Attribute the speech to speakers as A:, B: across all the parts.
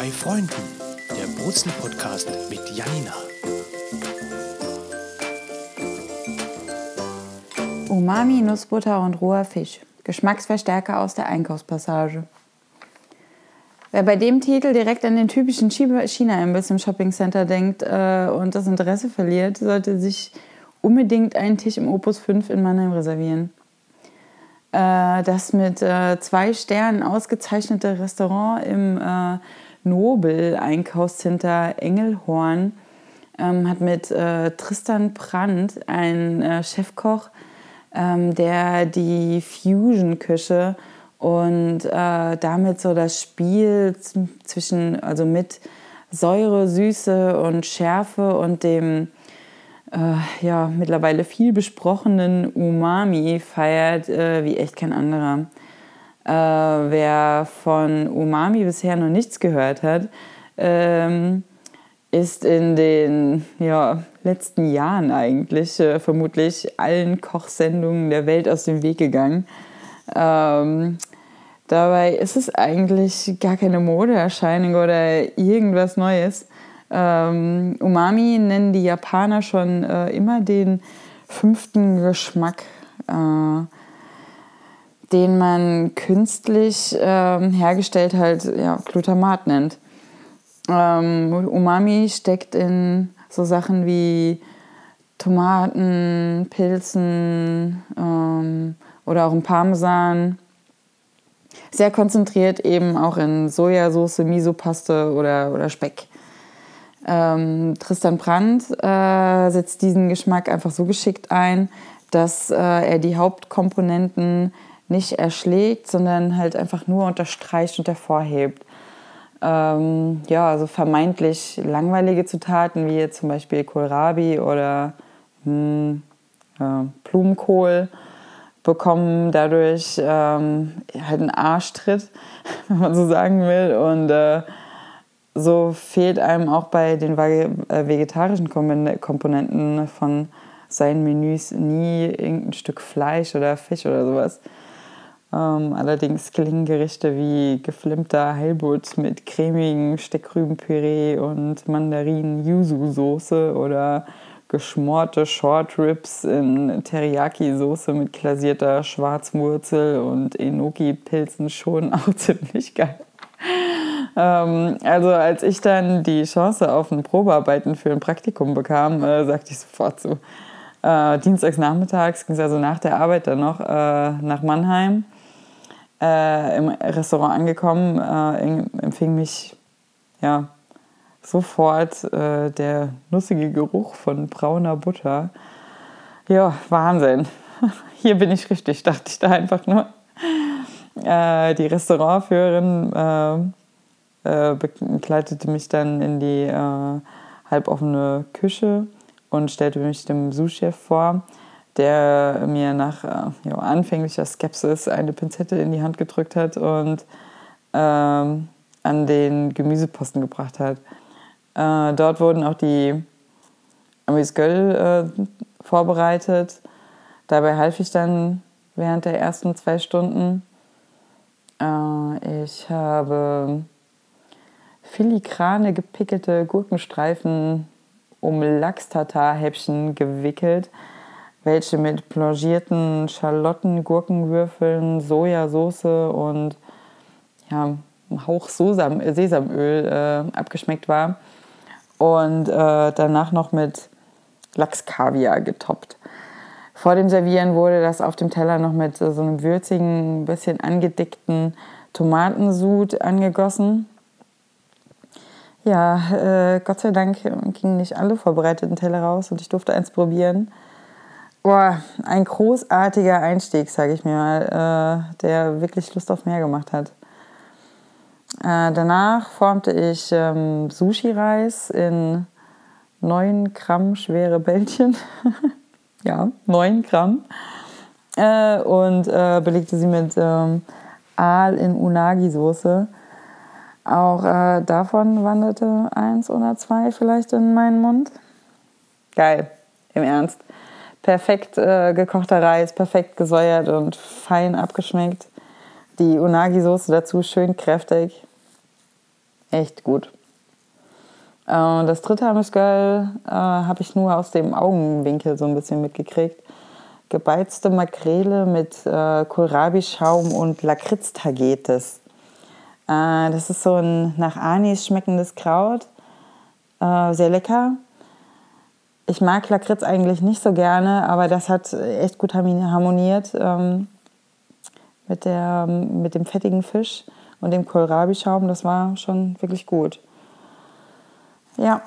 A: Bei Freunden, der Brutzel-Podcast mit Janina.
B: Umami, Nussbutter und roher Fisch. Geschmacksverstärker aus der Einkaufspassage. Wer bei dem Titel direkt an den typischen China-Imbiss im Shoppingcenter denkt äh, und das Interesse verliert, sollte sich unbedingt einen Tisch im Opus 5 in Mannheim reservieren. Äh, das mit äh, zwei Sternen ausgezeichnete Restaurant im äh, Nobel-Einkaufscenter Engelhorn ähm, hat mit äh, Tristan Brandt einen äh, Chefkoch, ähm, der die Fusion-Küche und äh, damit so das Spiel zwischen, also mit Säure, Süße und Schärfe und dem äh, ja, mittlerweile viel besprochenen Umami feiert äh, wie echt kein anderer. Äh, wer von Umami bisher noch nichts gehört hat, ähm, ist in den ja, letzten Jahren eigentlich äh, vermutlich allen Kochsendungen der Welt aus dem Weg gegangen. Ähm, dabei ist es eigentlich gar keine Modeerscheinung oder irgendwas Neues. Ähm, Umami nennen die Japaner schon äh, immer den fünften Geschmack, äh, den man künstlich äh, hergestellt halt ja, Glutamat nennt. Ähm, Umami steckt in so Sachen wie Tomaten, Pilzen ähm, oder auch im Parmesan. Sehr konzentriert eben auch in Sojasauce, Misopaste oder, oder Speck. Ähm, Tristan Brandt äh, setzt diesen Geschmack einfach so geschickt ein, dass äh, er die Hauptkomponenten nicht erschlägt, sondern halt einfach nur unterstreicht und hervorhebt. Ähm, ja, also vermeintlich langweilige Zutaten wie zum Beispiel Kohlrabi oder mh, hm, äh, Blumenkohl bekommen dadurch ähm, halt einen Arschtritt, wenn man so sagen will. Und äh, so fehlt einem auch bei den äh, vegetarischen Komponenten von seinen Menüs nie irgendein Stück Fleisch oder Fisch oder sowas. Ähm, allerdings gelingen Gerichte wie geflimmter Heilbutt mit cremigem Steckrübenpüree und Mandarinen-Yuzu-Soße oder geschmorte Short Ribs in Teriyaki-Soße mit glasierter Schwarzwurzel und Enoki-Pilzen schon auch ziemlich geil. Ähm, also als ich dann die Chance auf ein Probearbeiten für ein Praktikum bekam, äh, sagte ich sofort so. Äh, dienstags nachmittags ging es also nach der Arbeit dann noch äh, nach Mannheim. Äh, Im Restaurant angekommen, äh, empfing mich ja sofort äh, der nussige Geruch von brauner Butter. Ja, Wahnsinn. Hier bin ich richtig, dachte ich da einfach nur. die Restaurantführerin äh, begleitete mich dann in die äh, halboffene Küche und stellte mich dem Sous-Chef vor, der mir nach äh, ja, anfänglicher Skepsis eine Pinzette in die Hand gedrückt hat und ähm, an den Gemüseposten gebracht hat. Äh, dort wurden auch die Amis Göll äh, vorbereitet. Dabei half ich dann während der ersten zwei Stunden. Äh, ich habe filigrane gepickelte Gurkenstreifen um Lachs-Tatar-Häppchen gewickelt, welche mit plongierten Schalotten, Gurkenwürfeln, Sojasauce und ja, Hauch Sesam, Sesamöl äh, abgeschmeckt war. Und äh, danach noch mit Lachskaviar getoppt. Vor dem Servieren wurde das auf dem Teller noch mit so einem würzigen, bisschen angedickten Tomatensud angegossen. Ja, äh, Gott sei Dank gingen nicht alle vorbereiteten Teller raus und ich durfte eins probieren. Boah, ein großartiger Einstieg, sage ich mir mal, äh, der wirklich Lust auf mehr gemacht hat. Äh, danach formte ich ähm, Sushi-Reis in 9 Gramm schwere Bällchen. ja, 9 Gramm. Äh, und äh, belegte sie mit ähm, Aal in Unagi-Soße. Auch äh, davon wanderte eins oder zwei vielleicht in meinen Mund. Geil, im Ernst. Perfekt äh, gekochter Reis, perfekt gesäuert und fein abgeschmeckt. Die Unagi-Soße dazu schön kräftig. Echt gut. Äh, das dritte Hamburgsgirl äh, habe ich nur aus dem Augenwinkel so ein bisschen mitgekriegt. Gebeizte Makrele mit äh, Kohlrabi-Schaum und Lakritz-Tagetes. Äh, das ist so ein nach Anis schmeckendes Kraut. Äh, sehr lecker. Ich mag Lakritz eigentlich nicht so gerne, aber das hat echt gut harmoniert ähm, mit, der, mit dem fettigen Fisch und dem Kohlrabi-Schaum. Das war schon wirklich gut. Ja.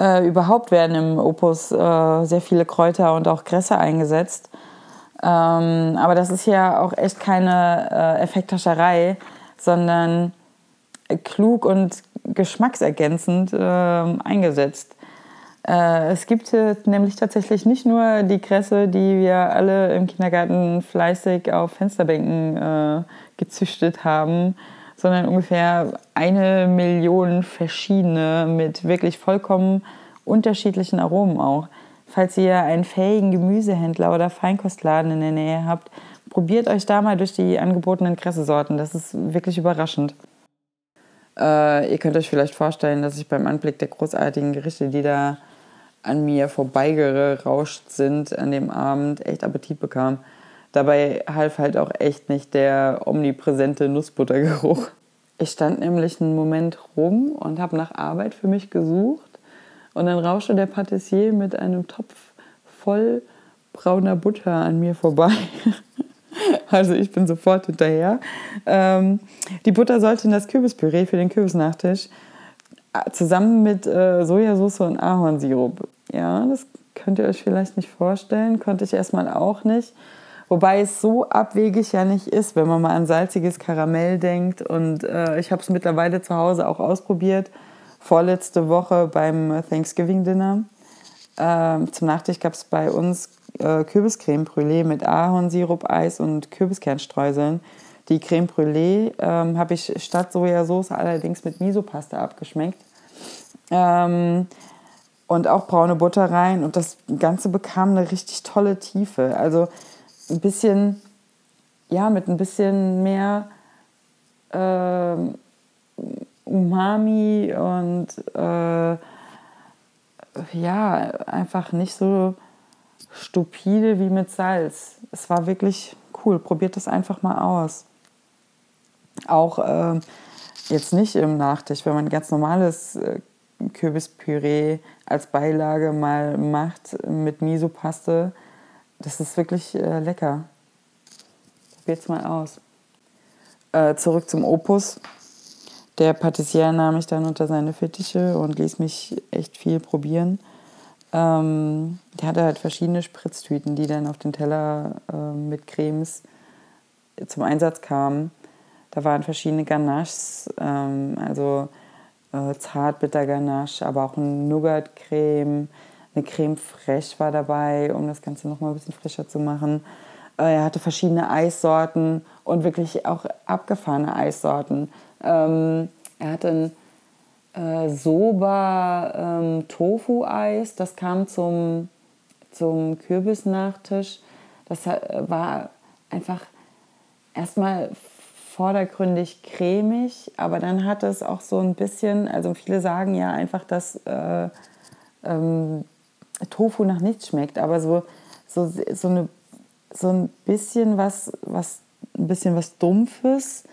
B: Äh, überhaupt werden im Opus äh, sehr viele Kräuter und auch Gräser eingesetzt. Ähm, aber das ist ja auch echt keine äh, Effekthascherei, sondern klug und geschmacksergänzend äh, eingesetzt. Äh, es gibt nämlich tatsächlich nicht nur die Kresse, die wir alle im Kindergarten fleißig auf Fensterbänken äh, gezüchtet haben, sondern ungefähr eine Million verschiedene mit wirklich vollkommen unterschiedlichen Aromen auch. Falls ihr einen fähigen Gemüsehändler oder Feinkostladen in der Nähe habt, probiert euch da mal durch die angebotenen Kressesorten. Das ist wirklich überraschend. Äh, ihr könnt euch vielleicht vorstellen, dass ich beim Anblick der großartigen Gerichte, die da an mir vorbeigerauscht sind an dem Abend, echt Appetit bekam. Dabei half halt auch echt nicht der omnipräsente Nussbuttergeruch. Ich stand nämlich einen Moment rum und habe nach Arbeit für mich gesucht und dann rauschte der Patissier mit einem Topf voll brauner Butter an mir vorbei. Also ich bin sofort hinterher. Ähm, die Butter sollte in das Kürbispüree für den Kürbisnachtisch äh, zusammen mit äh, Sojasauce und Ahornsirup. Ja, das könnt ihr euch vielleicht nicht vorstellen, konnte ich erstmal auch nicht. Wobei es so abwegig ja nicht ist, wenn man mal an salziges Karamell denkt. Und äh, ich habe es mittlerweile zu Hause auch ausprobiert. Vorletzte Woche beim Thanksgiving Dinner. Ähm, zum Nachtisch gab es bei uns äh, Kürbiscreme Brûlée mit Ahornsirup, Eis und Kürbiskernstreuseln. Die Creme Brûlée ähm, habe ich statt Sojasauce allerdings mit Miso-Pasta abgeschmeckt. Ähm, und auch braune Butter rein. Und das Ganze bekam eine richtig tolle Tiefe. Also ein bisschen, ja, mit ein bisschen mehr äh, Umami und äh, ja, einfach nicht so stupide wie mit Salz. Es war wirklich cool. Probiert das einfach mal aus. Auch äh, jetzt nicht im Nachtisch, wenn man ganz normales äh, Kürbispüree als Beilage mal macht mit Miso-Paste. Das ist wirklich äh, lecker. Probiert's mal aus. Äh, zurück zum Opus. Der Patissier nahm mich dann unter seine Fittiche und ließ mich echt viel probieren. Ähm, der hatte halt verschiedene Spritztüten, die dann auf den Teller äh, mit Cremes zum Einsatz kamen. Da waren verschiedene Ganaches, ähm, also äh, Zartbitter-Ganache, aber auch ein Nougat-Creme, eine Creme fraiche war dabei, um das Ganze nochmal ein bisschen frischer zu machen. Äh, er hatte verschiedene Eissorten und wirklich auch abgefahrene Eissorten. Ähm, er hatte ein äh, Soba ähm, Tofu-Eis, das kam zum, zum Kürbisnachtisch. Das war einfach erstmal vordergründig cremig, aber dann hat es auch so ein bisschen, also viele sagen ja einfach, dass äh, ähm, Tofu nach nichts schmeckt, aber so, so, so, eine, so ein bisschen was, was, ein bisschen was Dumpfes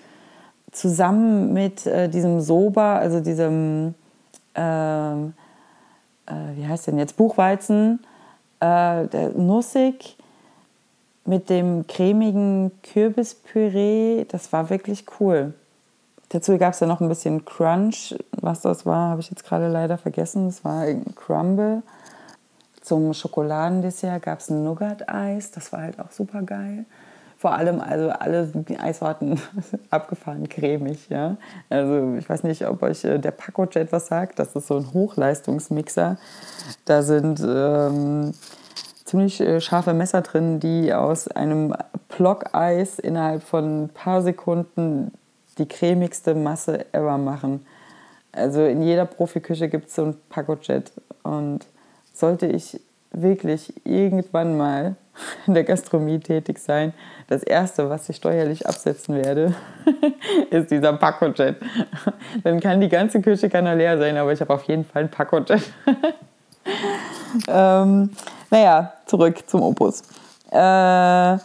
B: zusammen mit äh, diesem Soba, also diesem, äh, äh, wie heißt denn jetzt, Buchweizen, äh, nussig mit dem cremigen Kürbispüree, das war wirklich cool. Dazu gab es ja noch ein bisschen Crunch. Was das war, habe ich jetzt gerade leider vergessen. Das war ein Crumble. Zum Schokoladendessert gab es ein Nougat-Eis. Das war halt auch super geil vor allem also alle Eissorten abgefahren cremig. Ja? Also ich weiß nicht, ob euch äh, der Paco-Jet was sagt. Das ist so ein Hochleistungsmixer. Da sind ähm, ziemlich äh, scharfe Messer drin, die aus einem Block-Eis innerhalb von ein paar Sekunden die cremigste Masse ever machen. Also in jeder Profiküche gibt es so ein Paco-Jet. Und sollte ich wirklich irgendwann mal in der Gastronomie tätig sein. Das Erste, was ich steuerlich absetzen werde, ist dieser Pacojet. Dann kann die ganze Küche kann leer sein, aber ich habe auf jeden Fall ein Pacojet. ähm, naja, zurück zum Opus. Äh,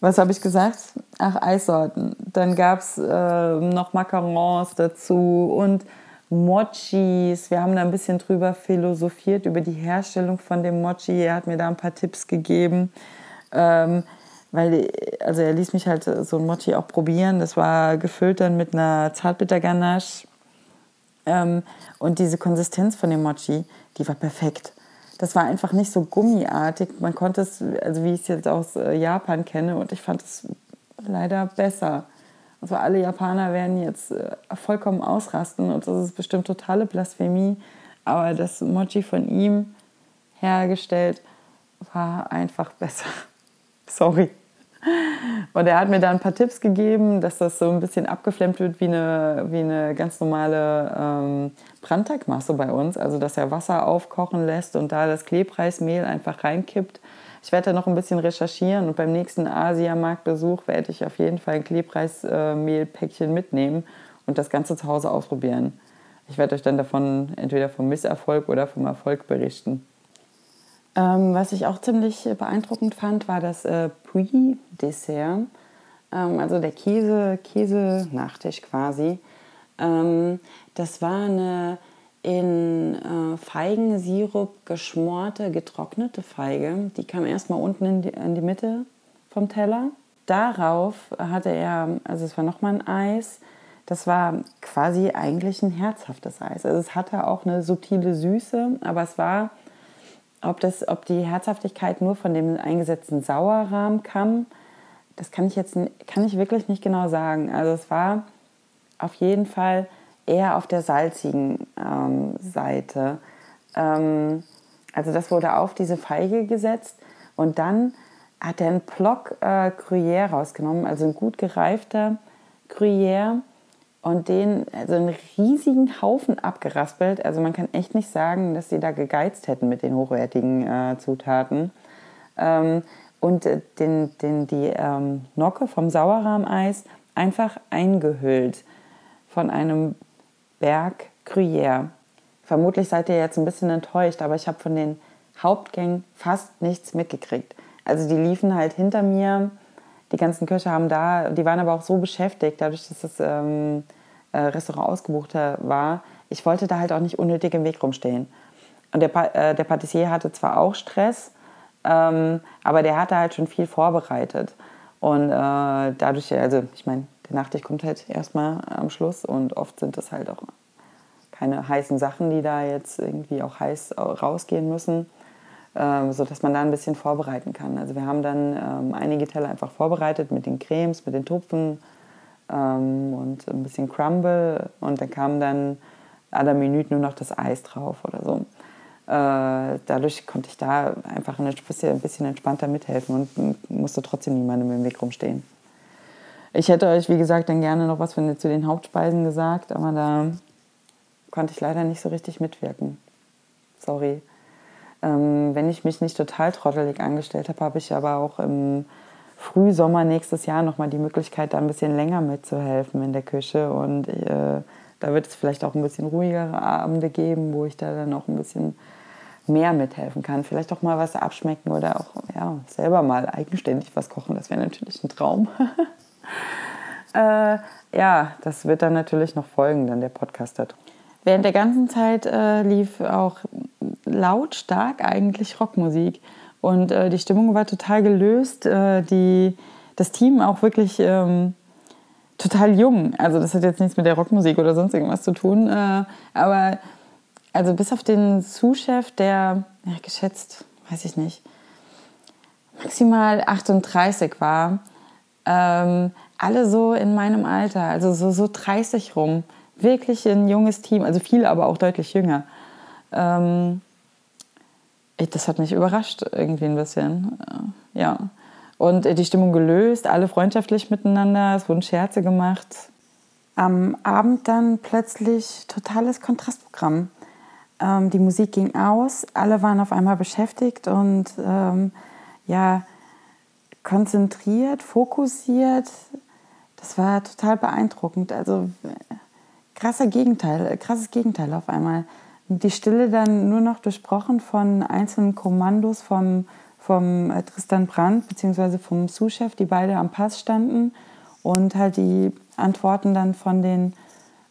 B: was habe ich gesagt? Ach, Eissorten. Dann gab es äh, noch Macarons dazu und Mochis. Wir haben da ein bisschen drüber philosophiert, über die Herstellung von dem Mochi. Er hat mir da ein paar Tipps gegeben. Ähm, weil, also er ließ mich halt so ein Mochi auch probieren. Das war gefüllt dann mit einer Zartbitterganache. Ähm, und diese Konsistenz von dem Mochi, die war perfekt. Das war einfach nicht so gummiartig. Man konnte es, also wie ich es jetzt aus äh, Japan kenne, und ich fand es leider besser. Also alle Japaner werden jetzt äh, vollkommen ausrasten und das ist bestimmt totale Blasphemie. Aber das Mochi von ihm hergestellt war einfach besser. Sorry. Und er hat mir da ein paar Tipps gegeben, dass das so ein bisschen abgeflemmt wird wie eine, wie eine ganz normale ähm, Brandteigmasse bei uns. Also, dass er Wasser aufkochen lässt und da das Klebreismehl einfach reinkippt. Ich werde da noch ein bisschen recherchieren und beim nächsten Asiamarktbesuch werde ich auf jeden Fall ein Klebreismehlpäckchen mitnehmen und das Ganze zu Hause ausprobieren. Ich werde euch dann davon entweder vom Misserfolg oder vom Erfolg berichten. Ähm, was ich auch ziemlich beeindruckend fand, war das äh, Puy-Dessert, ähm, also der Käse, Käse-Nachtisch quasi. Ähm, das war eine in äh, Feigensirup geschmorte, getrocknete Feige. Die kam erstmal unten in die, in die Mitte vom Teller. Darauf hatte er, also es war nochmal ein Eis, das war quasi eigentlich ein herzhaftes Eis. Also es hatte auch eine subtile Süße, aber es war ob, das, ob die Herzhaftigkeit nur von dem eingesetzten Sauerrahm kam, das kann ich jetzt kann ich wirklich nicht genau sagen. Also es war auf jeden Fall eher auf der salzigen ähm, Seite. Ähm, also das wurde auf diese Feige gesetzt und dann hat er einen Block äh, Gruyère rausgenommen, also ein gut gereifter Gruyère und den also einen riesigen Haufen abgeraspelt. Also man kann echt nicht sagen, dass sie da gegeizt hätten mit den hochwertigen äh, Zutaten. Ähm, und äh, den, den, die ähm, Nocke vom Sauerrahmeis einfach eingehüllt von einem Berg Gruyère. Vermutlich seid ihr jetzt ein bisschen enttäuscht, aber ich habe von den Hauptgängen fast nichts mitgekriegt. Also die liefen halt hinter mir. Die ganzen Köche haben da, die waren aber auch so beschäftigt, dadurch, dass es ähm, äh, Restaurant ausgebucht war, ich wollte da halt auch nicht unnötig im Weg rumstehen. Und der, pa äh, der Patissier hatte zwar auch Stress, ähm, aber der hatte halt schon viel vorbereitet. Und äh, dadurch, also ich meine, der Nachtisch kommt halt erstmal am Schluss und oft sind das halt auch keine heißen Sachen, die da jetzt irgendwie auch heiß rausgehen müssen, äh, sodass man da ein bisschen vorbereiten kann. Also wir haben dann ähm, einige Teller einfach vorbereitet mit den Cremes, mit den Tupfen, ähm, und ein bisschen Crumble und dann kam dann à Minute nur noch das Eis drauf oder so. Äh, dadurch konnte ich da einfach ein bisschen entspannter mithelfen und musste trotzdem niemandem im Weg rumstehen. Ich hätte euch, wie gesagt, dann gerne noch was von, zu den Hauptspeisen gesagt, aber da konnte ich leider nicht so richtig mitwirken. Sorry. Ähm, wenn ich mich nicht total trottelig angestellt habe, habe ich aber auch im Frühsommer nächstes Jahr nochmal die Möglichkeit, da ein bisschen länger mitzuhelfen in der Küche. Und äh, da wird es vielleicht auch ein bisschen ruhigere Abende geben, wo ich da dann auch ein bisschen mehr mithelfen kann. Vielleicht auch mal was abschmecken oder auch ja, selber mal eigenständig was kochen. Das wäre natürlich ein Traum. äh, ja, das wird dann natürlich noch folgen, dann der Podcast hat. Während der ganzen Zeit äh, lief auch lautstark eigentlich Rockmusik. Und äh, die Stimmung war total gelöst. Äh, die, das Team auch wirklich ähm, total jung. Also das hat jetzt nichts mit der Rockmusik oder sonst irgendwas zu tun. Äh, aber also bis auf den Sous-Chef, der ja, geschätzt, weiß ich nicht, maximal 38 war, ähm, alle so in meinem Alter, also so, so 30 rum. Wirklich ein junges Team, also viele aber auch deutlich jünger. Ähm, das hat mich überrascht irgendwie ein bisschen. Äh, ja. Und die Stimmung gelöst, alle freundschaftlich miteinander, es wurden Scherze gemacht. Am Abend dann plötzlich totales Kontrastprogramm. Ähm, die Musik ging aus, alle waren auf einmal beschäftigt und ähm, ja, konzentriert, fokussiert. Das war total beeindruckend. Also krasser Gegenteil, krasses Gegenteil auf einmal. Die Stille dann nur noch durchbrochen von einzelnen Kommandos vom, vom äh, Tristan Brandt bzw. vom Sous-Chef, die beide am Pass standen und halt die Antworten dann von den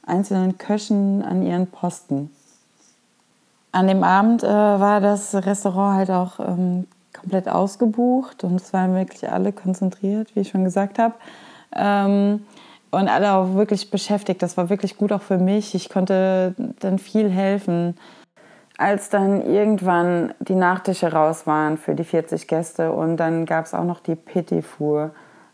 B: einzelnen Köchen an ihren Posten. An dem Abend äh, war das Restaurant halt auch ähm, komplett ausgebucht und es waren wirklich alle konzentriert, wie ich schon gesagt habe. Ähm, und alle auch wirklich beschäftigt. Das war wirklich gut auch für mich. Ich konnte dann viel helfen. Als dann irgendwann die Nachtische raus waren für die 40 Gäste und dann gab es auch noch die Petit Four.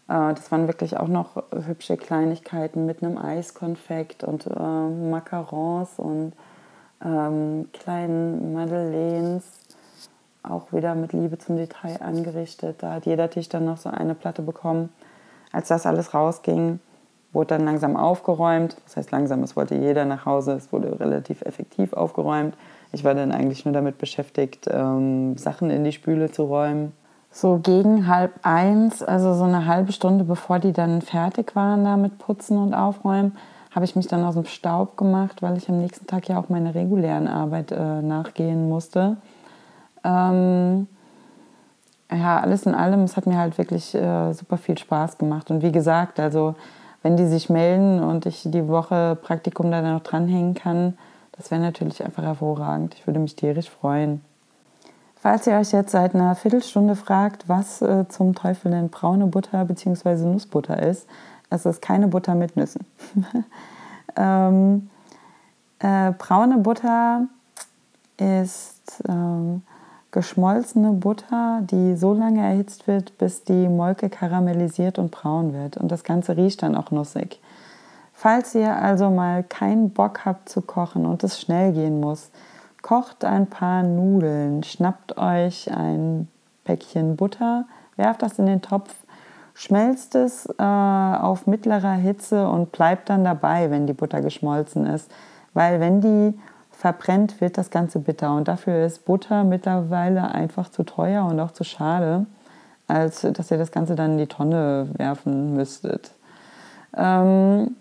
B: Äh, das waren wirklich auch noch hübsche Kleinigkeiten mit einem Eiskonfekt und äh, Macarons und ähm, kleinen Madeleines. Auch wieder mit Liebe zum Detail angerichtet. Da hat jeder Tisch dann noch so eine Platte bekommen. Als das alles rausging, wurde dann langsam aufgeräumt. Das heißt langsam, es wollte jeder nach Hause. Es wurde relativ effektiv aufgeräumt. Ich war dann eigentlich nur damit beschäftigt, ähm, Sachen in die Spüle zu räumen. So gegen halb eins, also so eine halbe Stunde bevor die dann fertig waren da mit Putzen und Aufräumen, habe ich mich dann aus dem Staub gemacht, weil ich am nächsten Tag ja auch meiner regulären Arbeit äh, nachgehen musste. Ähm, ja, alles in allem, es hat mir halt wirklich äh, super viel Spaß gemacht. Und wie gesagt, also wenn die sich melden und ich die Woche Praktikum da noch dranhängen kann, das wäre natürlich einfach hervorragend. Ich würde mich tierisch freuen. Falls ihr euch jetzt seit einer Viertelstunde fragt, was äh, zum Teufel denn braune Butter bzw. Nussbutter ist, es ist keine Butter mit Nüssen. ähm, äh, braune Butter ist ähm, geschmolzene Butter, die so lange erhitzt wird, bis die Molke karamellisiert und braun wird. Und das Ganze riecht dann auch nussig. Falls ihr also mal keinen Bock habt zu kochen und es schnell gehen muss, kocht ein paar Nudeln, schnappt euch ein Päckchen Butter, werft das in den Topf, schmelzt es äh, auf mittlerer Hitze und bleibt dann dabei, wenn die Butter geschmolzen ist. Weil wenn die verbrennt, wird das Ganze bitter. Und dafür ist Butter mittlerweile einfach zu teuer und auch zu schade, als dass ihr das Ganze dann in die Tonne werfen müsstet. Ähm,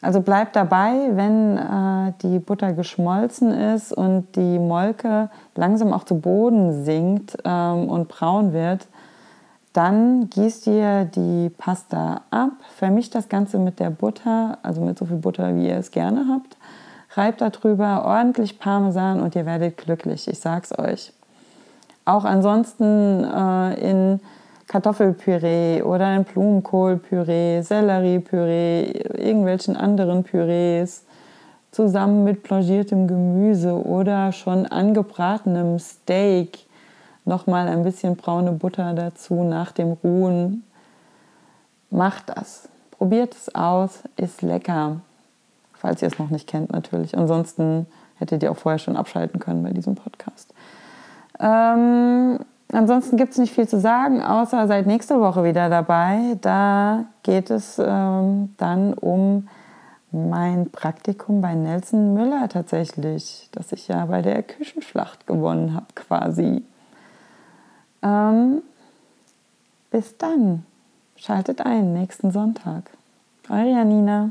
B: also bleibt dabei, wenn äh, die Butter geschmolzen ist und die Molke langsam auch zu Boden sinkt ähm, und braun wird, dann gießt ihr die Pasta ab, vermischt das Ganze mit der Butter, also mit so viel Butter, wie ihr es gerne habt Reibt darüber ordentlich Parmesan und ihr werdet glücklich, ich sag's euch. Auch ansonsten äh, in Kartoffelpüree oder in Blumenkohlpüree, Selleriepüree, irgendwelchen anderen Pürees, zusammen mit plangiertem Gemüse oder schon angebratenem Steak, nochmal ein bisschen braune Butter dazu nach dem Ruhen. Macht das. Probiert es aus, ist lecker falls ihr es noch nicht kennt natürlich. Ansonsten hättet ihr auch vorher schon abschalten können bei diesem Podcast. Ähm, ansonsten gibt es nicht viel zu sagen, außer seid nächste Woche wieder dabei. Da geht es ähm, dann um mein Praktikum bei Nelson Müller tatsächlich, das ich ja bei der Küchenschlacht gewonnen habe quasi. Ähm, bis dann. Schaltet ein nächsten Sonntag. Eure Janina.